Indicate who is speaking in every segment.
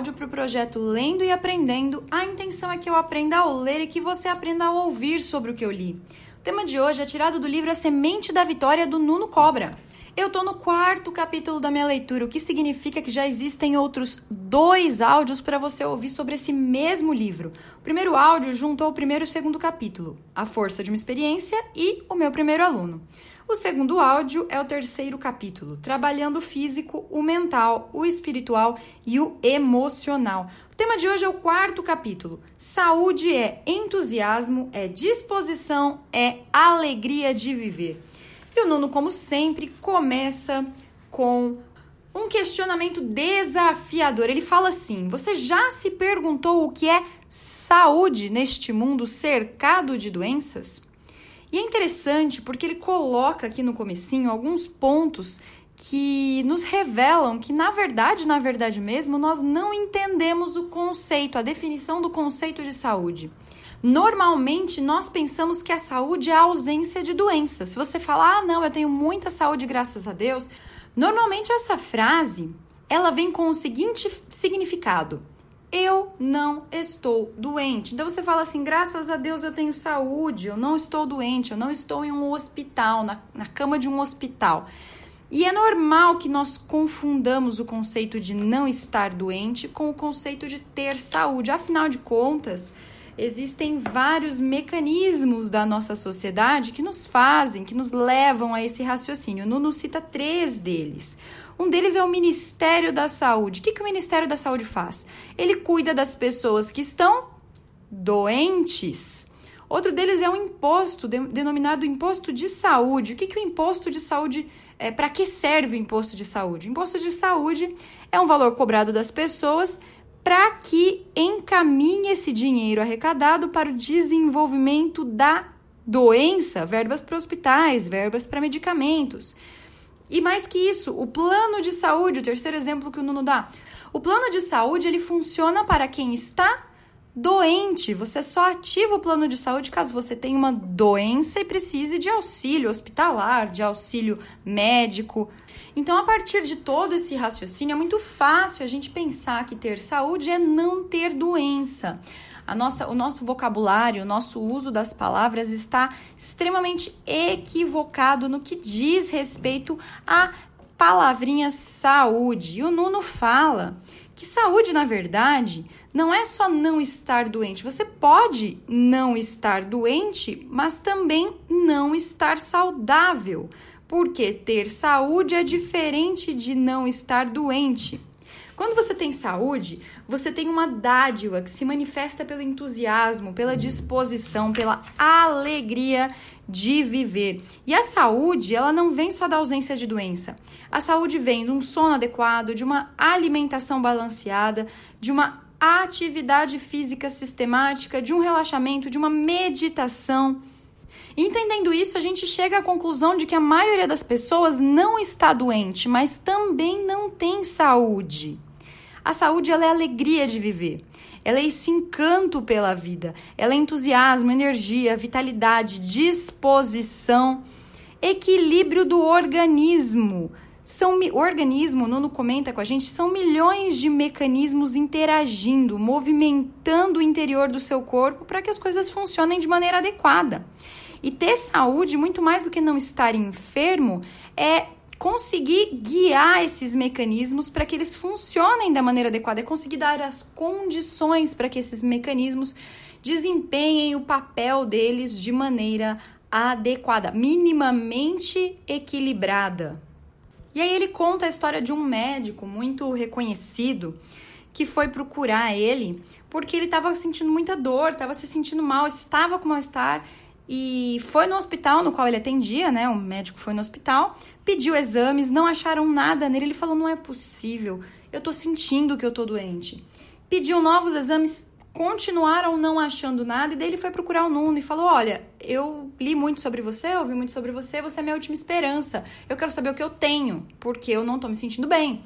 Speaker 1: áudio para o projeto Lendo e Aprendendo. A intenção é que eu aprenda a ler e que você aprenda a ouvir sobre o que eu li. O tema de hoje é tirado do livro A Semente da Vitória do Nuno Cobra. Eu estou no quarto capítulo da minha leitura, o que significa que já existem outros dois áudios para você ouvir sobre esse mesmo livro. O primeiro áudio juntou o primeiro e o segundo capítulo, A Força de uma Experiência e O Meu Primeiro Aluno. O segundo áudio é o terceiro capítulo, trabalhando o físico, o mental, o espiritual e o emocional. O tema de hoje é o quarto capítulo. Saúde é entusiasmo, é disposição, é alegria de viver. E o Nuno, como sempre, começa com um questionamento desafiador. Ele fala assim: Você já se perguntou o que é saúde neste mundo cercado de doenças? E é interessante porque ele coloca aqui no comecinho alguns pontos que nos revelam que na verdade, na verdade mesmo, nós não entendemos o conceito, a definição do conceito de saúde. Normalmente nós pensamos que a saúde é a ausência de doenças. Se você falar, ah, não, eu tenho muita saúde, graças a Deus, normalmente essa frase ela vem com o seguinte significado: eu não estou doente. Então você fala assim: graças a Deus eu tenho saúde, eu não estou doente, eu não estou em um hospital, na, na cama de um hospital. E é normal que nós confundamos o conceito de não estar doente com o conceito de ter saúde. Afinal de contas, existem vários mecanismos da nossa sociedade que nos fazem, que nos levam a esse raciocínio. Nuno cita três deles. Um deles é o Ministério da Saúde. O que, que o Ministério da Saúde faz? Ele cuida das pessoas que estão doentes. Outro deles é um imposto de, denominado imposto de saúde. O que, que o imposto de saúde é? Para que serve o imposto de saúde? O imposto de saúde é um valor cobrado das pessoas para que encaminhe esse dinheiro arrecadado para o desenvolvimento da doença, verbas para hospitais, verbas para medicamentos. E mais que isso, o plano de saúde, o terceiro exemplo que o Nuno dá. O plano de saúde, ele funciona para quem está doente. Você só ativa o plano de saúde caso você tenha uma doença e precise de auxílio hospitalar, de auxílio médico. Então, a partir de todo esse raciocínio, é muito fácil a gente pensar que ter saúde é não ter doença a nossa, o nosso vocabulário, o nosso uso das palavras está extremamente equivocado no que diz respeito à palavrinha saúde. E o Nuno fala que saúde, na verdade, não é só não estar doente. Você pode não estar doente, mas também não estar saudável. Porque ter saúde é diferente de não estar doente. Quando você tem saúde, você tem uma dádiva que se manifesta pelo entusiasmo, pela disposição, pela alegria de viver. E a saúde, ela não vem só da ausência de doença. A saúde vem de um sono adequado, de uma alimentação balanceada, de uma atividade física sistemática, de um relaxamento, de uma meditação. Entendendo isso, a gente chega à conclusão de que a maioria das pessoas não está doente, mas também não tem saúde. A saúde ela é alegria de viver. Ela é esse encanto pela vida. Ela é entusiasmo, energia, vitalidade, disposição, equilíbrio do organismo. São o organismo, Nuno comenta com a gente, são milhões de mecanismos interagindo, movimentando o interior do seu corpo para que as coisas funcionem de maneira adequada. E ter saúde, muito mais do que não estar enfermo, é conseguir guiar esses mecanismos para que eles funcionem da maneira adequada, é conseguir dar as condições para que esses mecanismos desempenhem o papel deles de maneira adequada, minimamente equilibrada. E aí ele conta a história de um médico muito reconhecido que foi procurar ele porque ele estava sentindo muita dor, estava se sentindo mal, estava com mal-estar e foi no hospital no qual ele atendia, né? O médico foi no hospital, pediu exames, não acharam nada nele. Ele falou: não é possível, eu tô sentindo que eu tô doente. Pediu novos exames, continuaram não achando nada, e daí ele foi procurar o Nuno e falou: Olha, eu li muito sobre você, ouvi muito sobre você, você é minha última esperança. Eu quero saber o que eu tenho, porque eu não tô me sentindo bem.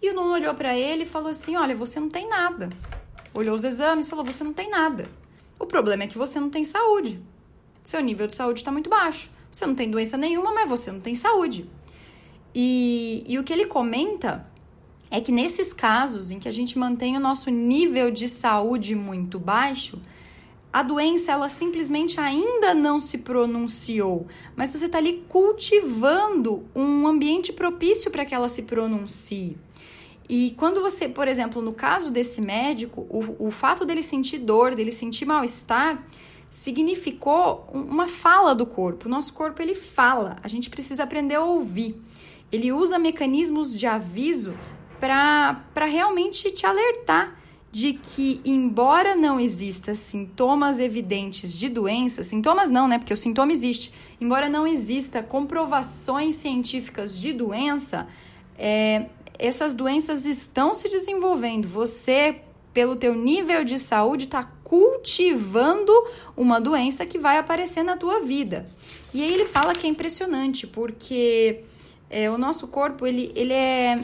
Speaker 1: E o Nuno olhou para ele e falou assim: Olha, você não tem nada. Olhou os exames e falou: Você não tem nada. O problema é que você não tem saúde seu nível de saúde está muito baixo. Você não tem doença nenhuma, mas você não tem saúde. E, e o que ele comenta é que nesses casos em que a gente mantém o nosso nível de saúde muito baixo, a doença ela simplesmente ainda não se pronunciou, mas você está ali cultivando um ambiente propício para que ela se pronuncie. E quando você, por exemplo, no caso desse médico, o, o fato dele sentir dor, dele sentir mal-estar, significou uma fala do corpo. O nosso corpo ele fala, a gente precisa aprender a ouvir. Ele usa mecanismos de aviso para realmente te alertar de que, embora não exista sintomas evidentes de doença, sintomas não, né? Porque o sintoma existe. Embora não exista comprovações científicas de doença, é, essas doenças estão se desenvolvendo. Você, pelo teu nível de saúde, está cultivando uma doença que vai aparecer na tua vida. E aí ele fala que é impressionante, porque é, o nosso corpo ele, ele, é,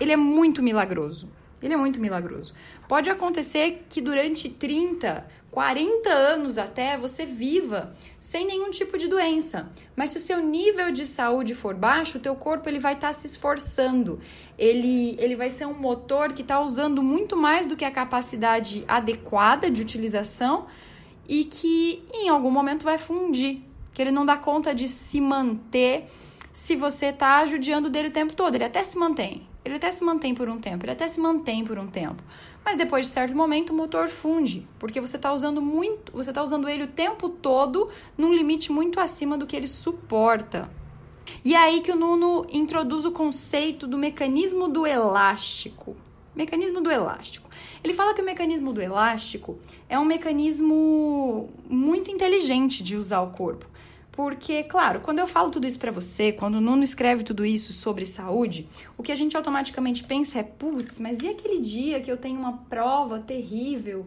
Speaker 1: ele é muito milagroso. Ele é muito milagroso. Pode acontecer que durante 30, 40 anos até você viva sem nenhum tipo de doença. Mas se o seu nível de saúde for baixo, o teu corpo ele vai estar tá se esforçando. Ele, ele vai ser um motor que está usando muito mais do que a capacidade adequada de utilização e que em algum momento vai fundir. Que ele não dá conta de se manter se você está judiando dele o tempo todo. Ele até se mantém. Ele até se mantém por um tempo, ele até se mantém por um tempo. Mas depois de certo momento o motor funde, porque você está usando muito, você está usando ele o tempo todo num limite muito acima do que ele suporta. E é aí que o Nuno introduz o conceito do mecanismo do elástico. Mecanismo do elástico. Ele fala que o mecanismo do elástico é um mecanismo muito inteligente de usar o corpo. Porque, claro, quando eu falo tudo isso para você, quando o Nuno escreve tudo isso sobre saúde, o que a gente automaticamente pensa é: putz, mas e aquele dia que eu tenho uma prova terrível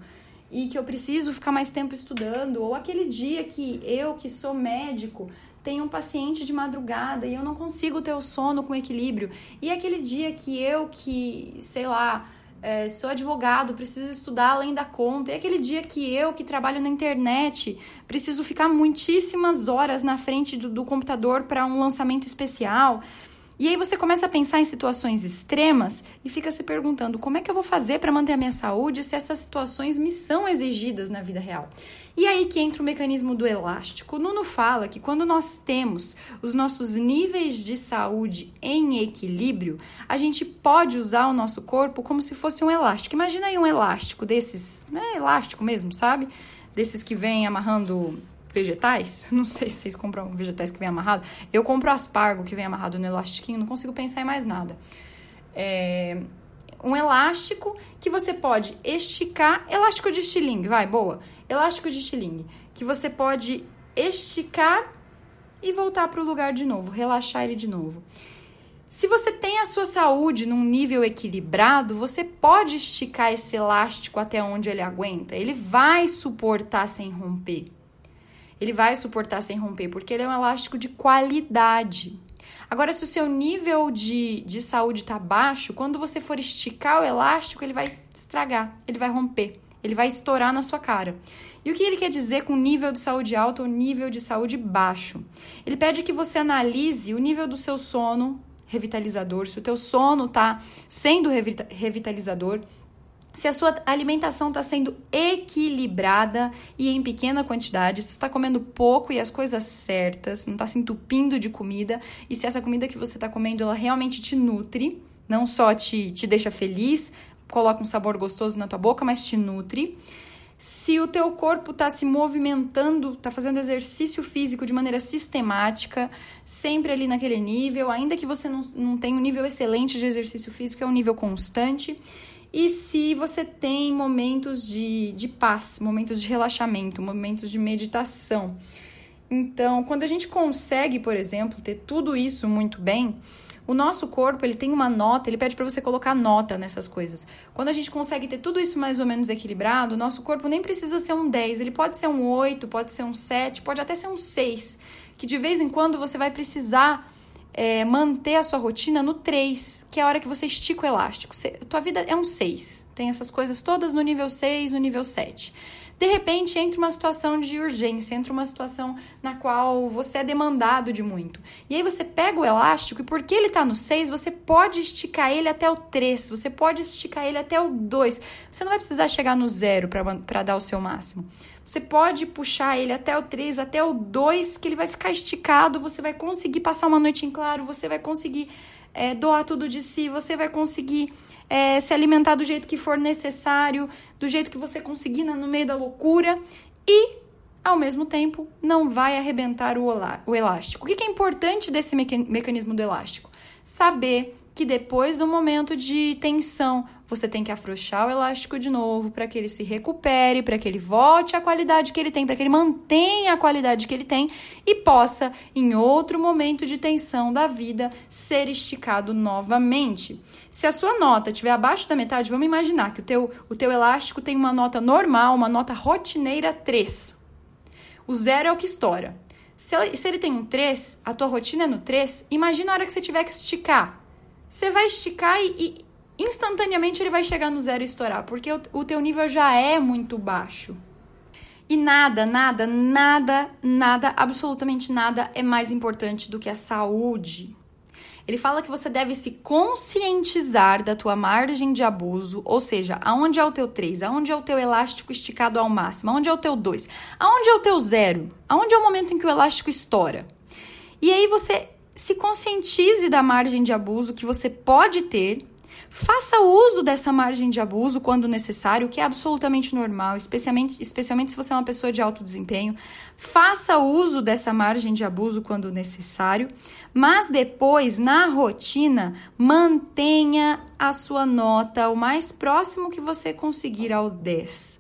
Speaker 1: e que eu preciso ficar mais tempo estudando? Ou aquele dia que eu, que sou médico, tenho um paciente de madrugada e eu não consigo ter o sono com equilíbrio? E aquele dia que eu, que, sei lá é, sou advogado, preciso estudar além da conta. E aquele dia que eu, que trabalho na internet, preciso ficar muitíssimas horas na frente do, do computador para um lançamento especial. E aí você começa a pensar em situações extremas e fica se perguntando como é que eu vou fazer para manter a minha saúde se essas situações me são exigidas na vida real. E aí que entra o mecanismo do elástico. O Nuno fala que quando nós temos os nossos níveis de saúde em equilíbrio, a gente pode usar o nosso corpo como se fosse um elástico. Imagina aí um elástico desses, é elástico mesmo, sabe? Desses que vem amarrando vegetais. Não sei se vocês compram vegetais que vem amarrado. Eu compro aspargo que vem amarrado no elastiquinho, não consigo pensar em mais nada. É um elástico que você pode esticar, elástico de estilingue, vai, boa. Elástico de estilingue, que você pode esticar e voltar para o lugar de novo, relaxar ele de novo. Se você tem a sua saúde num nível equilibrado, você pode esticar esse elástico até onde ele aguenta. Ele vai suportar sem romper ele vai suportar sem romper, porque ele é um elástico de qualidade. Agora, se o seu nível de, de saúde está baixo, quando você for esticar o elástico, ele vai estragar, ele vai romper, ele vai estourar na sua cara. E o que ele quer dizer com nível de saúde alto ou nível de saúde baixo? Ele pede que você analise o nível do seu sono revitalizador, se o teu sono está sendo revitalizador, se a sua alimentação está sendo equilibrada e em pequena quantidade, se está comendo pouco e as coisas certas, não está se entupindo de comida, e se essa comida que você está comendo ela realmente te nutre, não só te, te deixa feliz, coloca um sabor gostoso na tua boca, mas te nutre. Se o teu corpo está se movimentando, está fazendo exercício físico de maneira sistemática, sempre ali naquele nível, ainda que você não, não tenha um nível excelente de exercício físico, é um nível constante e se você tem momentos de, de paz, momentos de relaxamento, momentos de meditação. Então, quando a gente consegue, por exemplo, ter tudo isso muito bem, o nosso corpo ele tem uma nota, ele pede para você colocar nota nessas coisas. Quando a gente consegue ter tudo isso mais ou menos equilibrado, o nosso corpo nem precisa ser um 10, ele pode ser um 8, pode ser um 7, pode até ser um 6, que de vez em quando você vai precisar é, manter a sua rotina no 3, que é a hora que você estica o elástico. Você, tua vida é um 6. Tem essas coisas todas no nível 6, no nível 7. De repente entra uma situação de urgência, entra uma situação na qual você é demandado de muito. E aí você pega o elástico e porque ele tá no 6, você pode esticar ele até o 3, você pode esticar ele até o 2. Você não vai precisar chegar no zero para dar o seu máximo. Você pode puxar ele até o 3, até o 2, que ele vai ficar esticado, você vai conseguir passar uma noite em claro, você vai conseguir é, doar tudo de si, você vai conseguir é, se alimentar do jeito que for necessário, do jeito que você conseguir no meio da loucura e, ao mesmo tempo, não vai arrebentar o, o elástico. O que é importante desse mecanismo do elástico? Saber que depois do momento de tensão, você tem que afrouxar o elástico de novo para que ele se recupere, para que ele volte à qualidade que ele tem, para que ele mantenha a qualidade que ele tem e possa, em outro momento de tensão da vida, ser esticado novamente. Se a sua nota estiver abaixo da metade, vamos imaginar que o teu, o teu elástico tem uma nota normal, uma nota rotineira 3. O zero é o que estoura. Se ele, tem um 3, a tua rotina é no 3, imagina a hora que você tiver que esticar você vai esticar e, e, instantaneamente ele vai chegar no zero e estourar, porque o, o teu nível já é muito baixo. E nada, nada, nada, nada, absolutamente nada é mais importante do que a saúde. Ele fala que você deve se conscientizar da tua margem de abuso, ou seja, aonde é o teu 3, aonde é o teu elástico esticado ao máximo, aonde é o teu 2, aonde é o teu zero, aonde é o momento em que o elástico estoura. E aí você se conscientize da margem de abuso que você pode ter. Faça uso dessa margem de abuso quando necessário, que é absolutamente normal, especialmente, especialmente se você é uma pessoa de alto desempenho. Faça uso dessa margem de abuso quando necessário, mas depois, na rotina, mantenha a sua nota o mais próximo que você conseguir ao 10.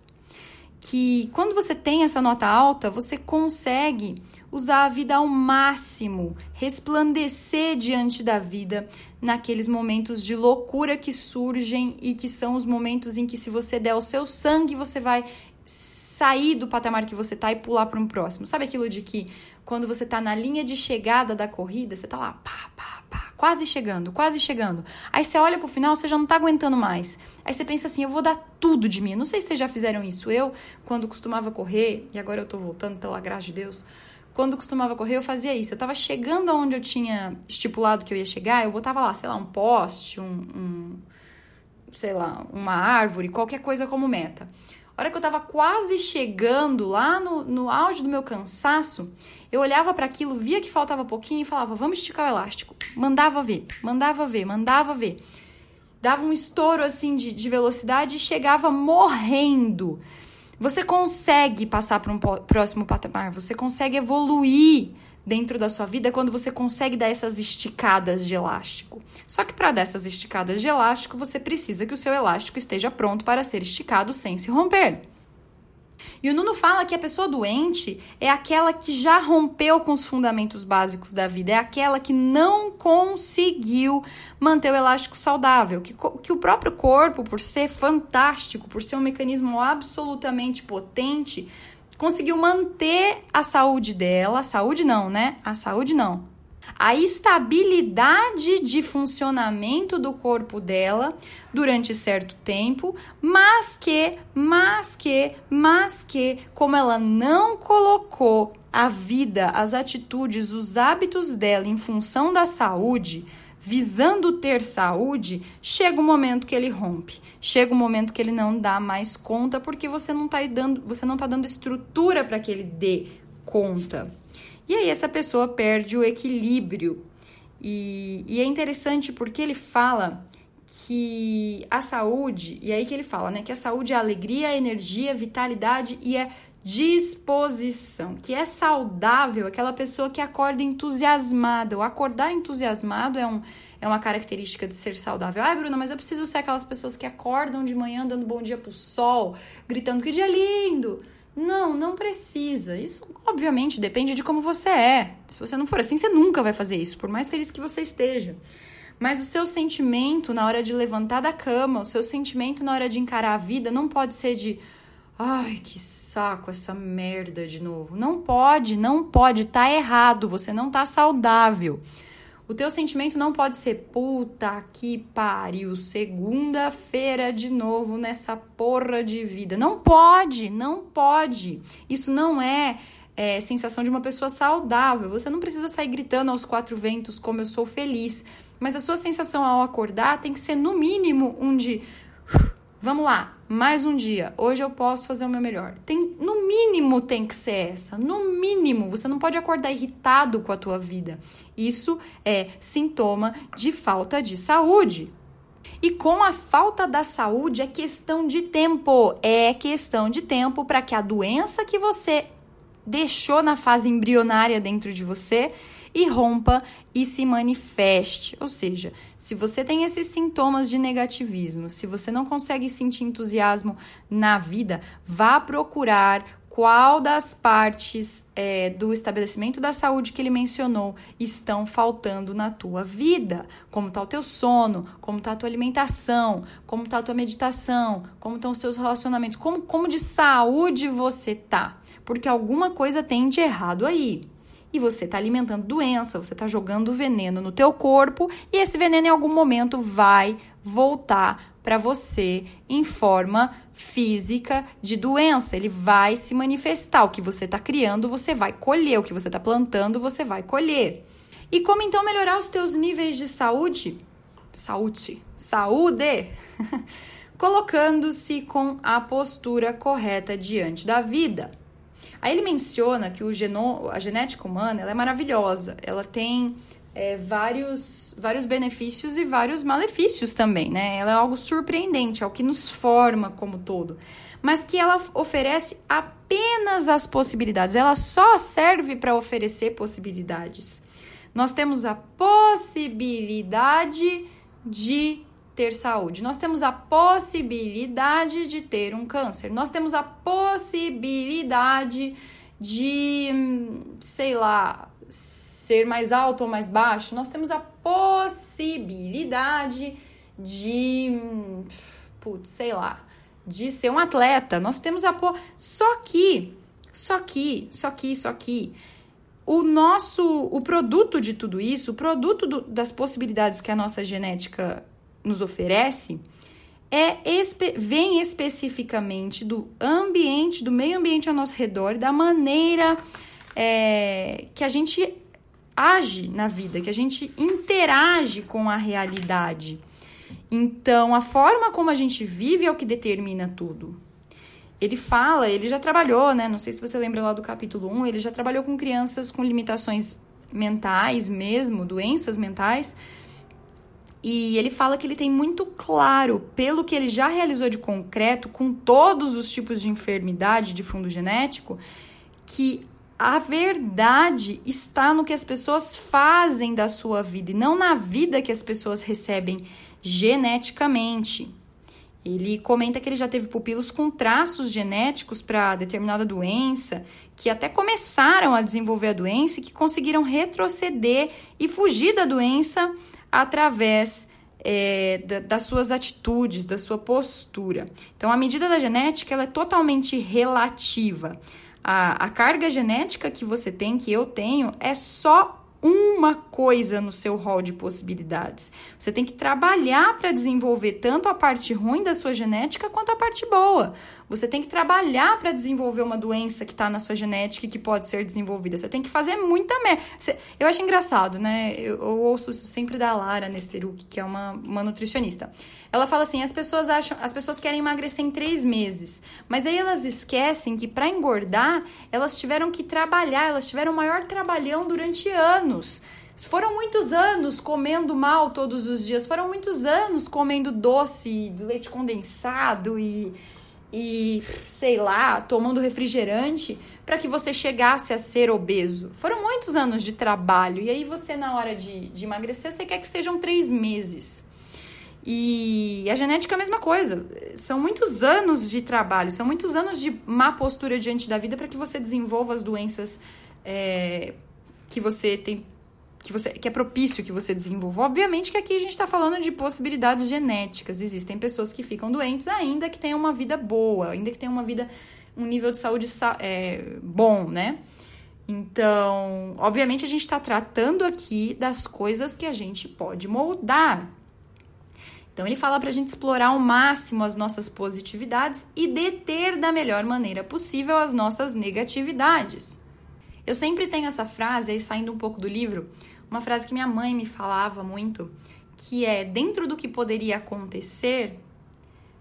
Speaker 1: Que quando você tem essa nota alta, você consegue usar a vida ao máximo, resplandecer diante da vida naqueles momentos de loucura que surgem e que são os momentos em que, se você der o seu sangue, você vai sair do patamar que você tá e pular para um próximo. Sabe aquilo de que quando você tá na linha de chegada da corrida, você tá lá, pá, pá, pá, quase chegando, quase chegando. Aí você olha pro final, você já não tá aguentando mais. Aí você pensa assim, eu vou dar tudo de mim. Não sei se vocês já fizeram isso. Eu, quando costumava correr, e agora eu tô voltando pela graça de Deus, quando costumava correr, eu fazia isso. Eu tava chegando aonde eu tinha estipulado que eu ia chegar, eu botava lá, sei lá, um poste, um, um sei lá, uma árvore, qualquer coisa como meta. A hora que eu tava quase chegando lá no, no auge do meu cansaço, eu olhava para aquilo, via que faltava pouquinho e falava, vamos esticar o elástico. Mandava ver, mandava ver, mandava ver. Dava um estouro assim de, de velocidade e chegava morrendo. Você consegue passar para um próximo patamar, você consegue evoluir dentro da sua vida quando você consegue dar essas esticadas de elástico. Só que para dar essas esticadas de elástico, você precisa que o seu elástico esteja pronto para ser esticado sem se romper. E o Nuno fala que a pessoa doente é aquela que já rompeu com os fundamentos básicos da vida, é aquela que não conseguiu manter o elástico saudável, que, que o próprio corpo, por ser fantástico, por ser um mecanismo absolutamente potente, conseguiu manter a saúde dela, a saúde não, né? A saúde não, a estabilidade de funcionamento do corpo dela durante certo tempo, mas que, mas que, mas que, como ela não colocou a vida, as atitudes, os hábitos dela em função da saúde, visando ter saúde, chega um momento que ele rompe. Chega um momento que ele não dá mais conta porque você não está dando, você não tá dando estrutura para que ele dê conta. E aí essa pessoa perde o equilíbrio. E, e é interessante porque ele fala que a saúde, e aí que ele fala, né, que a saúde é alegria, energia, vitalidade e é disposição, que é saudável aquela pessoa que acorda entusiasmada. O acordar entusiasmado é, um, é uma característica de ser saudável. Ai, Bruna, mas eu preciso ser aquelas pessoas que acordam de manhã dando bom dia pro sol, gritando que dia lindo. Não, não precisa. Isso, obviamente, depende de como você é. Se você não for assim, você nunca vai fazer isso, por mais feliz que você esteja. Mas o seu sentimento na hora de levantar da cama, o seu sentimento na hora de encarar a vida, não pode ser de. Ai, que saco essa merda de novo. Não pode, não pode, tá errado, você não tá saudável. O teu sentimento não pode ser puta que pariu, segunda-feira de novo nessa porra de vida. Não pode, não pode. Isso não é, é sensação de uma pessoa saudável. Você não precisa sair gritando aos quatro ventos como eu sou feliz. Mas a sua sensação ao acordar tem que ser no mínimo um de Vamos lá, mais um dia. Hoje eu posso fazer o meu melhor. Tem, no mínimo tem que ser essa. No mínimo, você não pode acordar irritado com a tua vida. Isso é sintoma de falta de saúde. E com a falta da saúde é questão de tempo. É questão de tempo para que a doença que você deixou na fase embrionária dentro de você e rompa e se manifeste. Ou seja, se você tem esses sintomas de negativismo, se você não consegue sentir entusiasmo na vida, vá procurar qual das partes é, do estabelecimento da saúde que ele mencionou estão faltando na tua vida. Como está o teu sono, como está a tua alimentação, como está a tua meditação, como estão os seus relacionamentos, como, como de saúde você tá. Porque alguma coisa tem de errado aí e você está alimentando doença, você está jogando veneno no teu corpo e esse veneno em algum momento vai voltar para você em forma física de doença. Ele vai se manifestar. O que você está criando, você vai colher. O que você está plantando, você vai colher. E como então melhorar os teus níveis de saúde? Saúde. Saúde! Colocando-se com a postura correta diante da vida. Aí ele menciona que o geno, a genética humana ela é maravilhosa, ela tem é, vários, vários benefícios e vários malefícios também, né? Ela é algo surpreendente, é o que nos forma como todo, mas que ela oferece apenas as possibilidades, ela só serve para oferecer possibilidades. Nós temos a possibilidade de ter saúde. Nós temos a possibilidade de ter um câncer. Nós temos a possibilidade de, sei lá, ser mais alto ou mais baixo. Nós temos a possibilidade de, putz, sei lá, de ser um atleta. Nós temos a po... só que, só que, só que, só que o nosso, o produto de tudo isso, o produto do, das possibilidades que a nossa genética nos oferece é vem especificamente do ambiente, do meio ambiente ao nosso redor, da maneira é, que a gente age na vida, que a gente interage com a realidade. Então, a forma como a gente vive é o que determina tudo. Ele fala, ele já trabalhou, né? Não sei se você lembra lá do capítulo 1, ele já trabalhou com crianças com limitações mentais mesmo, doenças mentais, e ele fala que ele tem muito claro, pelo que ele já realizou de concreto, com todos os tipos de enfermidade de fundo genético, que a verdade está no que as pessoas fazem da sua vida e não na vida que as pessoas recebem geneticamente. Ele comenta que ele já teve pupilos com traços genéticos para determinada doença, que até começaram a desenvolver a doença e que conseguiram retroceder e fugir da doença através é, da, das suas atitudes, da sua postura. Então, a medida da genética ela é totalmente relativa. A, a carga genética que você tem, que eu tenho, é só uma coisa no seu rol de possibilidades. Você tem que trabalhar para desenvolver tanto a parte ruim da sua genética quanto a parte boa. Você tem que trabalhar para desenvolver uma doença que está na sua genética e que pode ser desenvolvida. Você tem que fazer muita merda. Eu acho engraçado, né? Eu, eu, ouço isso sempre da Lara Nesteruk, que é uma, uma nutricionista. Ela fala assim: as pessoas acham, as pessoas querem emagrecer em três meses, mas aí elas esquecem que para engordar elas tiveram que trabalhar, elas tiveram o maior trabalhão durante anos. Foram muitos anos comendo mal todos os dias, foram muitos anos comendo doce, leite condensado e e, sei lá, tomando refrigerante para que você chegasse a ser obeso. Foram muitos anos de trabalho. E aí você, na hora de, de emagrecer, você quer que sejam três meses. E a genética é a mesma coisa. São muitos anos de trabalho, são muitos anos de má postura diante da vida para que você desenvolva as doenças é, que você tem que, você, que é propício que você desenvolva. Obviamente que aqui a gente está falando de possibilidades genéticas. Existem pessoas que ficam doentes ainda que tenham uma vida boa, ainda que tenham uma vida, um nível de saúde é, bom, né? Então, obviamente, a gente está tratando aqui das coisas que a gente pode moldar. Então, ele fala para a gente explorar ao máximo as nossas positividades e deter da melhor maneira possível as nossas negatividades. Eu sempre tenho essa frase, aí saindo um pouco do livro, uma frase que minha mãe me falava muito, que é: dentro do que poderia acontecer,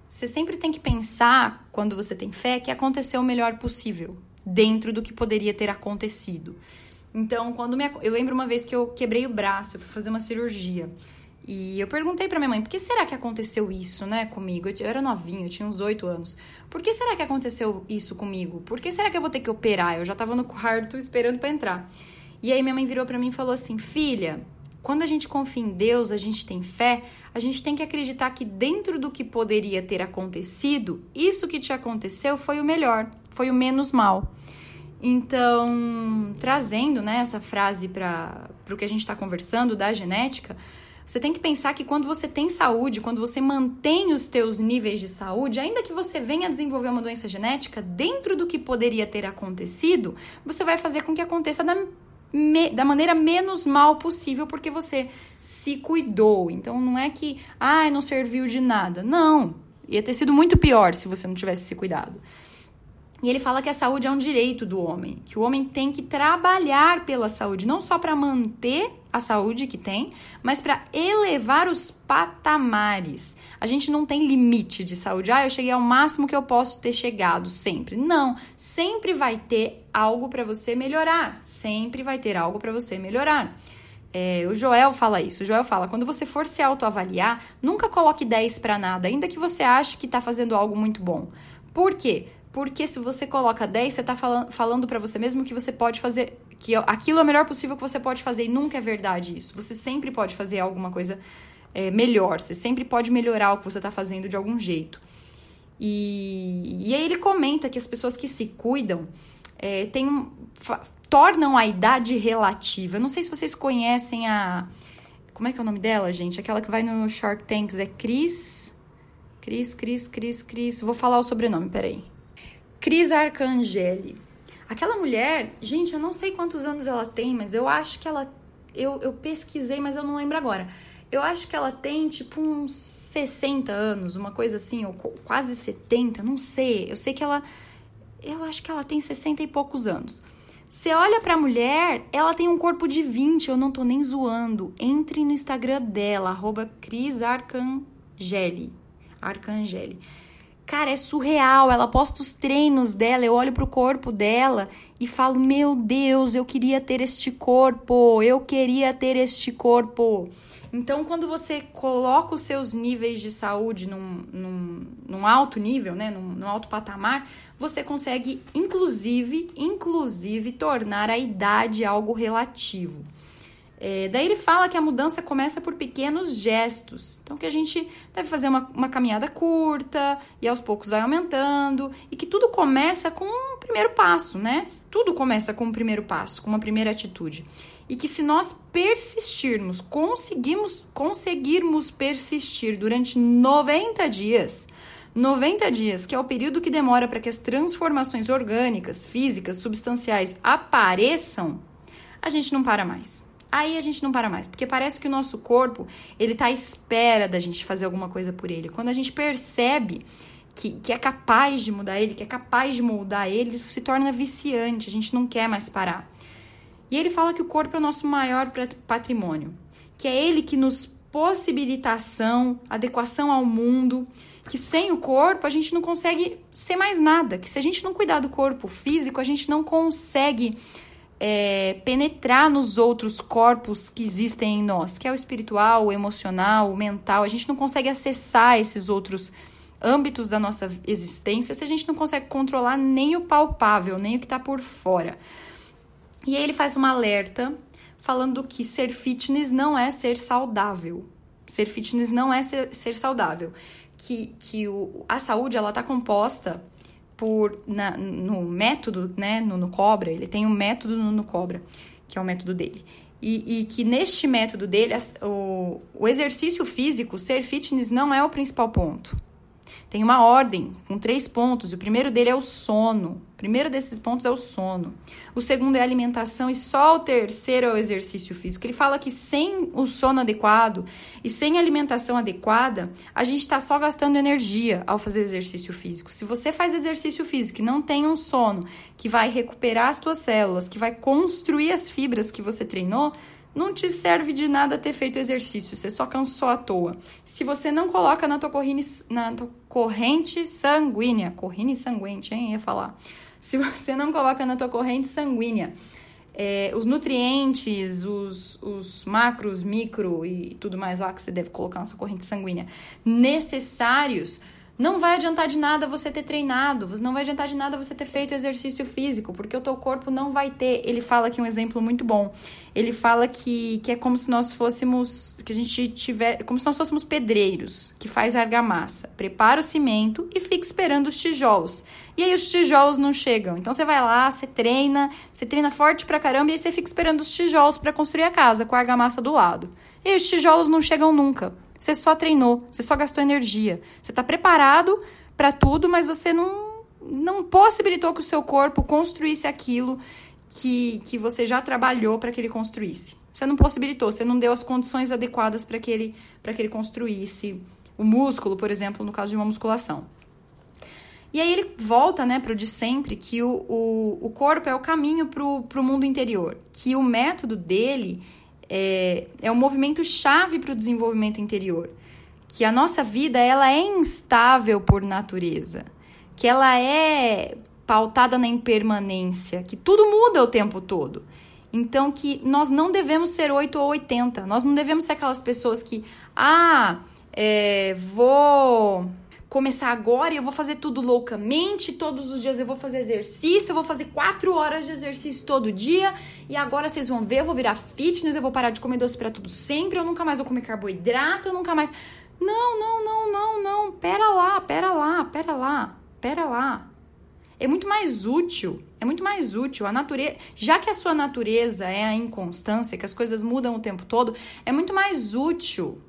Speaker 1: você sempre tem que pensar, quando você tem fé, que aconteceu o melhor possível dentro do que poderia ter acontecido. Então, quando me, eu lembro uma vez que eu quebrei o braço, eu fui fazer uma cirurgia. E eu perguntei para minha mãe, por que será que aconteceu isso, né, comigo? Eu, era novinha, eu tinha uns oito anos. Por que será que aconteceu isso comigo? Por que será que eu vou ter que operar? Eu já tava no quarto esperando para entrar. E aí minha mãe virou para mim e falou assim: "Filha, quando a gente confia em Deus, a gente tem fé, a gente tem que acreditar que dentro do que poderia ter acontecido, isso que te aconteceu foi o melhor, foi o menos mal. Então, trazendo né, essa frase para o que a gente está conversando da genética, você tem que pensar que quando você tem saúde, quando você mantém os teus níveis de saúde, ainda que você venha a desenvolver uma doença genética, dentro do que poderia ter acontecido, você vai fazer com que aconteça da, me, da maneira menos mal possível, porque você se cuidou. Então não é que, ah, não serviu de nada. Não, ia ter sido muito pior se você não tivesse se cuidado. E ele fala que a saúde é um direito do homem, que o homem tem que trabalhar pela saúde, não só para manter a saúde que tem, mas para elevar os patamares. A gente não tem limite de saúde. Ah, eu cheguei ao máximo que eu posso ter chegado sempre. Não, sempre vai ter algo para você melhorar. Sempre vai ter algo para você melhorar. É, o Joel fala isso. O Joel fala: quando você for se autoavaliar, nunca coloque 10 para nada, ainda que você ache que está fazendo algo muito bom. Por quê? Porque se você coloca 10, você está falando, falando para você mesmo que você pode fazer, que aquilo é o melhor possível que você pode fazer. E nunca é verdade isso. Você sempre pode fazer alguma coisa é, melhor. Você sempre pode melhorar o que você está fazendo de algum jeito. E, e aí ele comenta que as pessoas que se cuidam é, tem tornam a idade relativa. Não sei se vocês conhecem a. Como é que é o nome dela, gente? Aquela que vai no Shark Tanks é Cris. Cris, Cris, Cris, Cris. Vou falar o sobrenome, peraí. Cris Arcangeli. Aquela mulher, gente, eu não sei quantos anos ela tem, mas eu acho que ela. Eu, eu pesquisei, mas eu não lembro agora. Eu acho que ela tem tipo uns 60 anos, uma coisa assim, ou quase 70, não sei. Eu sei que ela. Eu acho que ela tem 60 e poucos anos. Você olha pra mulher, ela tem um corpo de 20, eu não tô nem zoando. Entre no Instagram dela, arroba Cris Arcangeli. Arcangeli. Cara, é surreal. Ela posta os treinos dela, eu olho pro corpo dela e falo: Meu Deus, eu queria ter este corpo, eu queria ter este corpo. Então, quando você coloca os seus níveis de saúde num, num, num alto nível, né, num, num alto patamar, você consegue, inclusive, inclusive, tornar a idade algo relativo. É, daí ele fala que a mudança começa por pequenos gestos. Então, que a gente deve fazer uma, uma caminhada curta e aos poucos vai aumentando. E que tudo começa com um primeiro passo, né? Tudo começa com um primeiro passo, com uma primeira atitude. E que se nós persistirmos, conseguimos, conseguirmos persistir durante 90 dias, 90 dias, que é o período que demora para que as transformações orgânicas, físicas, substanciais apareçam, a gente não para mais aí a gente não para mais, porque parece que o nosso corpo, ele tá à espera da gente fazer alguma coisa por ele. Quando a gente percebe que, que é capaz de mudar ele, que é capaz de moldar ele, isso se torna viciante, a gente não quer mais parar. E ele fala que o corpo é o nosso maior patrimônio, que é ele que nos possibilita ação, adequação ao mundo, que sem o corpo a gente não consegue ser mais nada, que se a gente não cuidar do corpo físico, a gente não consegue é, penetrar nos outros corpos que existem em nós, que é o espiritual, o emocional, o mental. A gente não consegue acessar esses outros âmbitos da nossa existência se a gente não consegue controlar nem o palpável, nem o que está por fora. E aí ele faz uma alerta falando que ser fitness não é ser saudável. Ser fitness não é ser, ser saudável. Que, que o, a saúde ela está composta por na, no método, né, no, no Cobra, ele tem um método no, no Cobra, que é o método dele. E, e que neste método dele, o, o exercício físico, ser fitness, não é o principal ponto. Tem uma ordem com três pontos. O primeiro dele é o sono. O primeiro desses pontos é o sono. O segundo é a alimentação e só o terceiro é o exercício físico. Ele fala que sem o sono adequado e sem a alimentação adequada, a gente está só gastando energia ao fazer exercício físico. Se você faz exercício físico e não tem um sono que vai recuperar as suas células, que vai construir as fibras que você treinou, não te serve de nada ter feito exercício, você só cansou à toa. Se você não coloca na tua corrente, na tua corrente sanguínea, corrente sanguínea, hein, ia falar. Se você não coloca na tua corrente sanguínea é, os nutrientes, os, os macros, micro e tudo mais lá que você deve colocar na sua corrente sanguínea necessários não vai adiantar de nada você ter treinado, não vai adiantar de nada você ter feito exercício físico, porque o teu corpo não vai ter. Ele fala aqui um exemplo muito bom. Ele fala que, que é como se nós fôssemos, que a gente tiver, como se nós fôssemos pedreiros, que faz argamassa, prepara o cimento e fica esperando os tijolos. E aí os tijolos não chegam. Então você vai lá, você treina, você treina forte pra caramba e aí você fica esperando os tijolos para construir a casa com a argamassa do lado. E os tijolos não chegam nunca. Você só treinou, você só gastou energia. Você está preparado para tudo, mas você não, não possibilitou que o seu corpo construísse aquilo que, que você já trabalhou para que ele construísse. Você não possibilitou, você não deu as condições adequadas para que, ele, que ele construísse o músculo, por exemplo, no caso de uma musculação. E aí ele volta né, para o de sempre, que o, o, o corpo é o caminho para o mundo interior. Que o método dele é, é um movimento chave para o desenvolvimento interior. Que a nossa vida ela é instável por natureza, que ela é pautada na impermanência, que tudo muda o tempo todo. Então que nós não devemos ser 8 ou 80. Nós não devemos ser aquelas pessoas que, ah, é, vou começar agora e eu vou fazer tudo loucamente. Todos os dias eu vou fazer exercício, eu vou fazer quatro horas de exercício todo dia. E agora vocês vão ver, eu vou virar fitness, eu vou parar de comer doce para tudo sempre, eu nunca mais vou comer carboidrato, eu nunca mais. Não, não, não, não, não. Pera lá, pera lá, pera lá, pera lá. É muito mais útil, é muito mais útil a natureza, já que a sua natureza é a inconstância, que as coisas mudam o tempo todo, é muito mais útil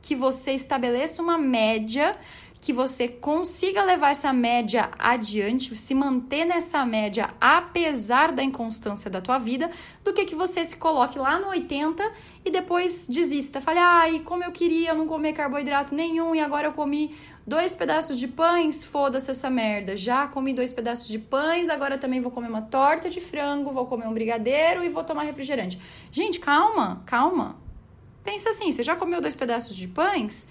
Speaker 1: que você estabeleça uma média que você consiga levar essa média adiante, se manter nessa média apesar da inconstância da tua vida, do que que você se coloque lá no 80 e depois desista. Fale, ai, como eu queria não comer carboidrato nenhum e agora eu comi dois pedaços de pães, foda-se essa merda. Já comi dois pedaços de pães, agora também vou comer uma torta de frango, vou comer um brigadeiro e vou tomar refrigerante. Gente, calma, calma. Pensa assim, você já comeu dois pedaços de pães?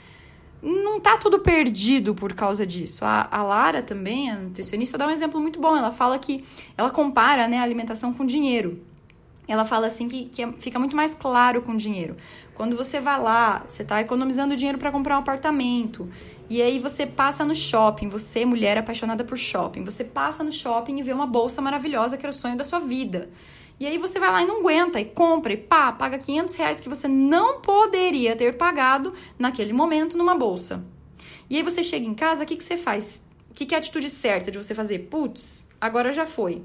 Speaker 1: Não tá tudo perdido por causa disso. A, a Lara também, a nutricionista, dá um exemplo muito bom. Ela fala que ela compara né, a alimentação com dinheiro. Ela fala assim que, que é, fica muito mais claro com dinheiro. Quando você vai lá, você está economizando dinheiro para comprar um apartamento. E aí você passa no shopping, você, mulher apaixonada por shopping, você passa no shopping e vê uma bolsa maravilhosa que era o sonho da sua vida. E aí você vai lá e não aguenta, e compra, e pá, paga 500 reais que você não poderia ter pagado naquele momento numa bolsa. E aí você chega em casa, o que, que você faz? O que, que é a atitude certa de você fazer? Putz, agora já foi.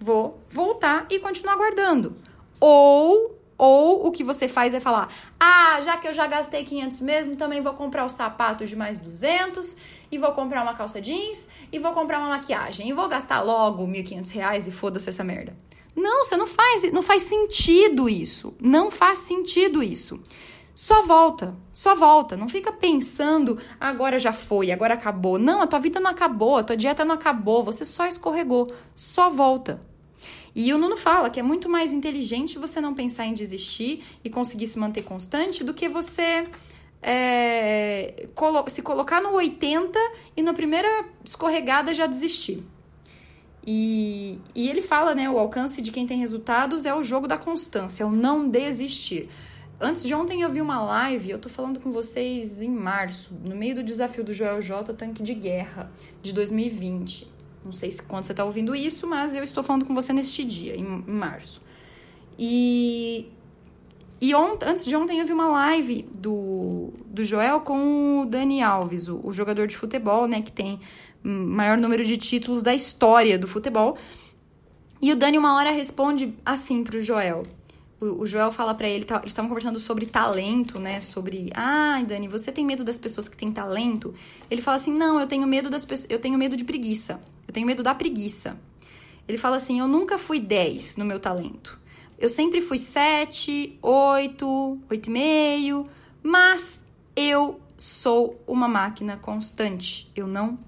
Speaker 1: Vou voltar e continuar guardando. Ou ou o que você faz é falar: "Ah, já que eu já gastei 500 mesmo, também vou comprar os sapatos de mais 200 e vou comprar uma calça jeans e vou comprar uma maquiagem e vou gastar logo 1.500 reais e foda-se essa merda". Não, você não faz, não faz sentido isso. Não faz sentido isso. Só volta, só volta. Não fica pensando, agora já foi, agora acabou. Não, a tua vida não acabou, a tua dieta não acabou, você só escorregou. Só volta. E o Nuno fala que é muito mais inteligente você não pensar em desistir e conseguir se manter constante do que você é, se colocar no 80 e na primeira escorregada já desistir. E, e ele fala, né, o alcance de quem tem resultados é o jogo da constância, é o não desistir. Antes de ontem eu vi uma live, eu tô falando com vocês em março, no meio do desafio do Joel J, Tanque de Guerra, de 2020. Não sei se quando você tá ouvindo isso, mas eu estou falando com você neste dia, em, em março. E, e ont, antes de ontem eu vi uma live do, do Joel com o Dani Alves, o, o jogador de futebol, né, que tem maior número de títulos da história do futebol. E o Dani, uma hora, responde assim pro Joel: o, Joel fala para ele, tá, eles estavam conversando sobre talento, né? Sobre, ah, Dani, você tem medo das pessoas que têm talento? Ele fala assim: "Não, eu tenho medo das eu tenho medo de preguiça. Eu tenho medo da preguiça." Ele fala assim: "Eu nunca fui 10 no meu talento. Eu sempre fui 7, 8, 8,5, mas eu sou uma máquina constante. Eu não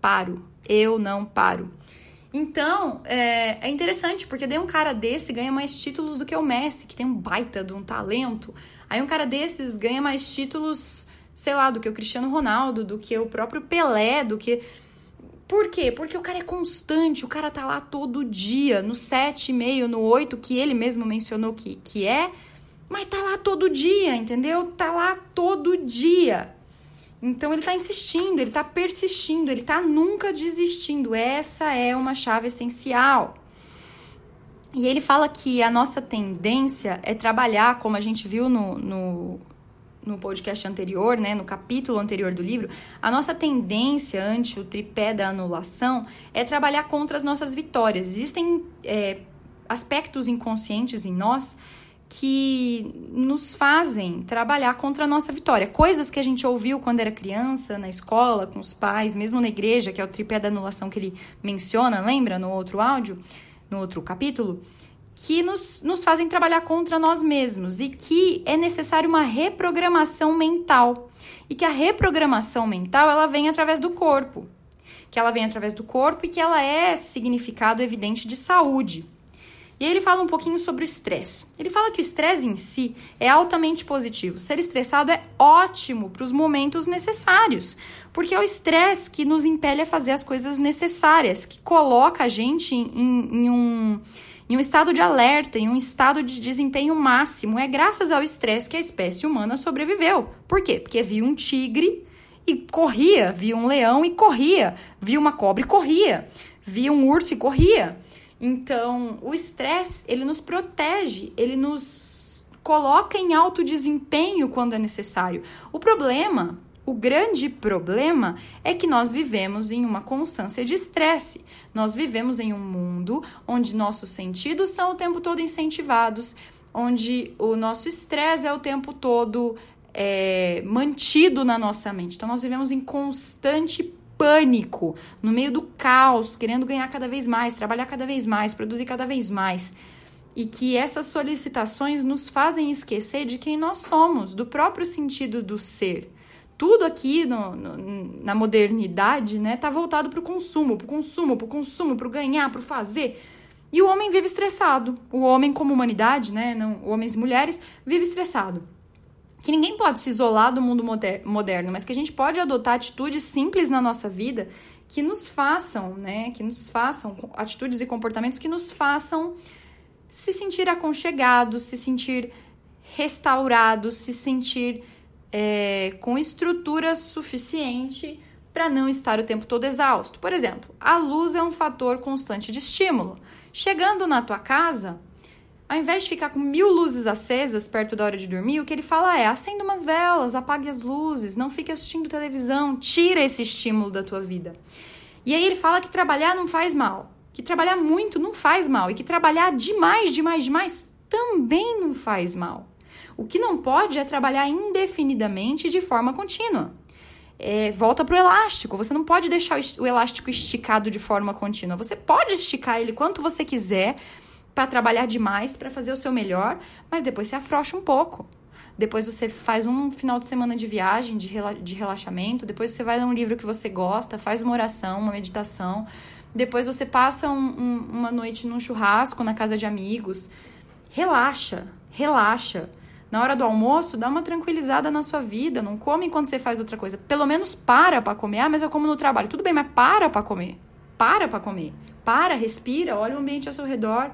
Speaker 1: paro. Eu não paro. Então, é, é interessante, porque daí um cara desse ganha mais títulos do que o Messi, que tem um baita de um talento. Aí um cara desses ganha mais títulos, sei lá, do que o Cristiano Ronaldo, do que o próprio Pelé, do que. Por quê? Porque o cara é constante, o cara tá lá todo dia, no 7,5, no 8, que ele mesmo mencionou que, que é, mas tá lá todo dia, entendeu? Tá lá todo dia. Então ele está insistindo, ele está persistindo, ele está nunca desistindo. Essa é uma chave essencial. E ele fala que a nossa tendência é trabalhar, como a gente viu no, no, no podcast anterior, né, no capítulo anterior do livro, a nossa tendência ante o tripé da anulação é trabalhar contra as nossas vitórias. Existem é, aspectos inconscientes em nós que nos fazem trabalhar contra a nossa vitória. Coisas que a gente ouviu quando era criança, na escola, com os pais, mesmo na igreja, que é o tripé da anulação que ele menciona, lembra no outro áudio, no outro capítulo? Que nos, nos fazem trabalhar contra nós mesmos e que é necessário uma reprogramação mental. E que a reprogramação mental ela vem através do corpo. Que ela vem através do corpo e que ela é significado evidente de saúde. E ele fala um pouquinho sobre o estresse. Ele fala que o estresse em si é altamente positivo. Ser estressado é ótimo para os momentos necessários, porque é o estresse que nos impele a fazer as coisas necessárias, que coloca a gente em, em um em um estado de alerta, em um estado de desempenho máximo. É graças ao estresse que a espécie humana sobreviveu. Por quê? Porque viu um tigre e corria, via um leão e corria, via uma cobra e corria, via um urso e corria. Então, o estresse, ele nos protege, ele nos coloca em alto desempenho quando é necessário. O problema, o grande problema é que nós vivemos em uma constância de estresse. Nós vivemos em um mundo onde nossos sentidos são o tempo todo incentivados, onde o nosso estresse é o tempo todo é, mantido na nossa mente. Então, nós vivemos em constante pânico, no meio do caos, querendo ganhar cada vez mais, trabalhar cada vez mais, produzir cada vez mais. E que essas solicitações nos fazem esquecer de quem nós somos, do próprio sentido do ser. Tudo aqui no, no, na modernidade né, tá voltado para o consumo, para o consumo, para o consumo, para o ganhar, para o fazer. E o homem vive estressado. O homem, como humanidade, né, não, homens e mulheres, vive estressado que ninguém pode se isolar do mundo moderno, mas que a gente pode adotar atitudes simples na nossa vida que nos façam, né, que nos façam atitudes e comportamentos que nos façam se sentir aconchegados, se sentir restaurados, se sentir é, com estrutura suficiente para não estar o tempo todo exausto. Por exemplo, a luz é um fator constante de estímulo. Chegando na tua casa, ao invés de ficar com mil luzes acesas perto da hora de dormir, o que ele fala é: acenda umas velas, apague as luzes, não fique assistindo televisão, tira esse estímulo da tua vida. E aí ele fala que trabalhar não faz mal, que trabalhar muito não faz mal e que trabalhar demais, demais, demais também não faz mal. O que não pode é trabalhar indefinidamente de forma contínua. É, volta para o elástico. Você não pode deixar o elástico esticado de forma contínua. Você pode esticar ele quanto você quiser, para trabalhar demais, para fazer o seu melhor, mas depois você afrouxa um pouco. Depois você faz um final de semana de viagem, de, rela de relaxamento. Depois você vai ler um livro que você gosta, faz uma oração, uma meditação. Depois você passa um, um, uma noite num churrasco na casa de amigos. Relaxa, relaxa. Na hora do almoço, dá uma tranquilizada na sua vida. Não come enquanto você faz outra coisa. Pelo menos para para comer. Ah, mas eu como no trabalho. Tudo bem, mas para para comer. Para para comer. Para, respira, olha o ambiente ao seu redor.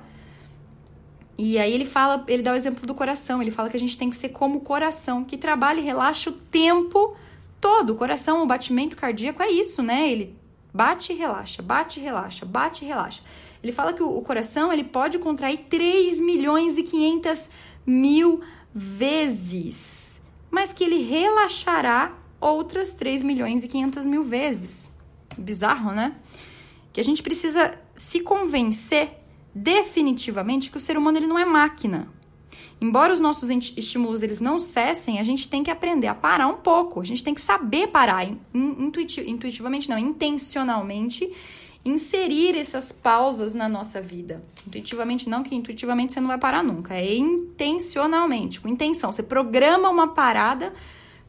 Speaker 1: E aí ele fala, ele dá o exemplo do coração, ele fala que a gente tem que ser como o coração, que trabalha e relaxa o tempo todo. O coração, o batimento cardíaco é isso, né? Ele bate e relaxa, bate e relaxa, bate e relaxa. Ele fala que o, o coração ele pode contrair 3 milhões e 500 mil vezes, mas que ele relaxará outras 3 milhões e 500 mil vezes. Bizarro, né? Que a gente precisa se convencer definitivamente que o ser humano ele não é máquina. Embora os nossos estímulos eles não cessem, a gente tem que aprender a parar um pouco. A gente tem que saber parar intuitivamente, não, intencionalmente inserir essas pausas na nossa vida. Intuitivamente não, que intuitivamente você não vai parar nunca. É intencionalmente, com intenção. Você programa uma parada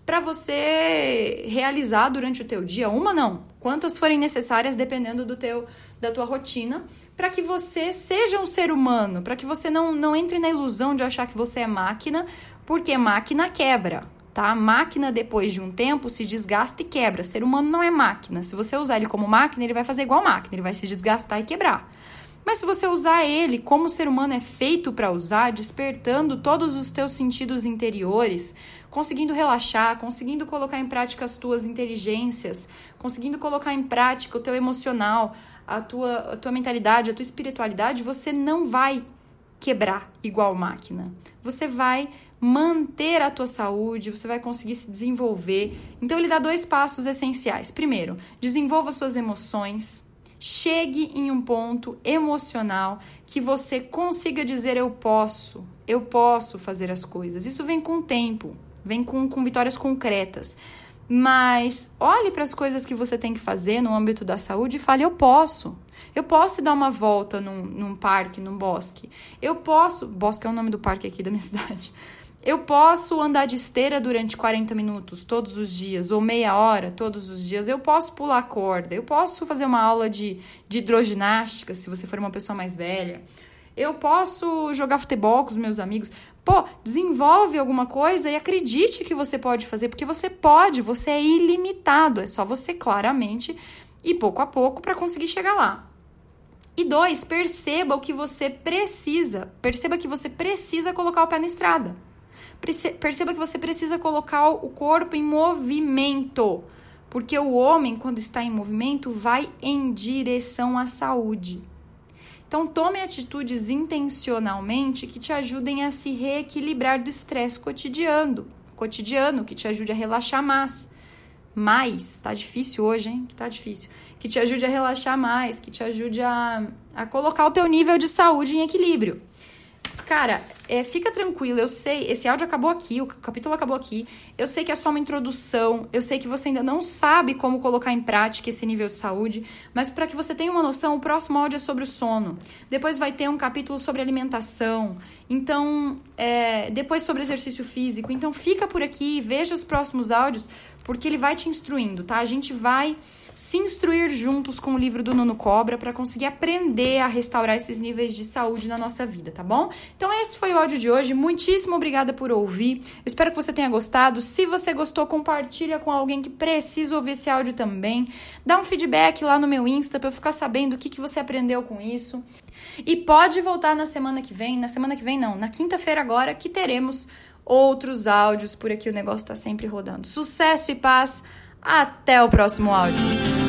Speaker 1: para você realizar durante o teu dia. Uma não, quantas forem necessárias dependendo do teu da tua rotina, para que você seja um ser humano, para que você não, não entre na ilusão de achar que você é máquina, porque máquina quebra tá? Máquina, depois de um tempo, se desgasta e quebra. Ser humano não é máquina. Se você usar ele como máquina, ele vai fazer igual máquina, ele vai se desgastar e quebrar. Mas se você usar ele como ser humano é feito para usar, despertando todos os teus sentidos interiores, conseguindo relaxar, conseguindo colocar em prática as tuas inteligências, conseguindo colocar em prática o teu emocional, a tua, a tua mentalidade, a tua espiritualidade, você não vai quebrar igual máquina. Você vai manter a tua saúde, você vai conseguir se desenvolver. Então ele dá dois passos essenciais. Primeiro, desenvolva suas emoções. Chegue em um ponto emocional que você consiga dizer eu posso, eu posso fazer as coisas. Isso vem com o tempo, vem com, com vitórias concretas. Mas olhe para as coisas que você tem que fazer no âmbito da saúde e fale: eu posso. Eu posso dar uma volta num, num parque, num bosque. Eu posso. Bosque é o nome do parque aqui da minha cidade. Eu posso andar de esteira durante 40 minutos todos os dias, ou meia hora todos os dias. Eu posso pular corda. Eu posso fazer uma aula de, de hidroginástica, se você for uma pessoa mais velha. Eu posso jogar futebol com os meus amigos. Pô, desenvolve alguma coisa e acredite que você pode fazer, porque você pode, você é ilimitado. É só você claramente e pouco a pouco para conseguir chegar lá. E dois, perceba o que você precisa. Perceba que você precisa colocar o pé na estrada. Perceba que você precisa colocar o corpo em movimento, porque o homem, quando está em movimento, vai em direção à saúde. Então, tome atitudes intencionalmente que te ajudem a se reequilibrar do estresse cotidiano, cotidiano, que te ajude a relaxar mais. Mais, tá difícil hoje, hein? Que tá difícil. Que te ajude a relaxar mais, que te ajude a, a colocar o teu nível de saúde em equilíbrio. Cara, é, fica tranquilo, eu sei, esse áudio acabou aqui, o capítulo acabou aqui. Eu sei que é só uma introdução, eu sei que você ainda não sabe como colocar em prática esse nível de saúde, mas para que você tenha uma noção, o próximo áudio é sobre o sono. Depois vai ter um capítulo sobre alimentação. Então, é, depois sobre exercício físico. Então, fica por aqui, veja os próximos áudios, porque ele vai te instruindo, tá? A gente vai se instruir juntos com o livro do Nuno Cobra para conseguir aprender a restaurar esses níveis de saúde na nossa vida, tá bom? Então esse foi o áudio de hoje. Muitíssimo obrigada por ouvir. espero que você tenha gostado. Se você gostou, compartilha com alguém que precisa ouvir esse áudio também. Dá um feedback lá no meu Insta para eu ficar sabendo o que, que você aprendeu com isso. E pode voltar na semana que vem, na semana que vem não, na quinta-feira agora que teremos outros áudios por aqui, o negócio está sempre rodando. Sucesso e paz. Até o próximo áudio.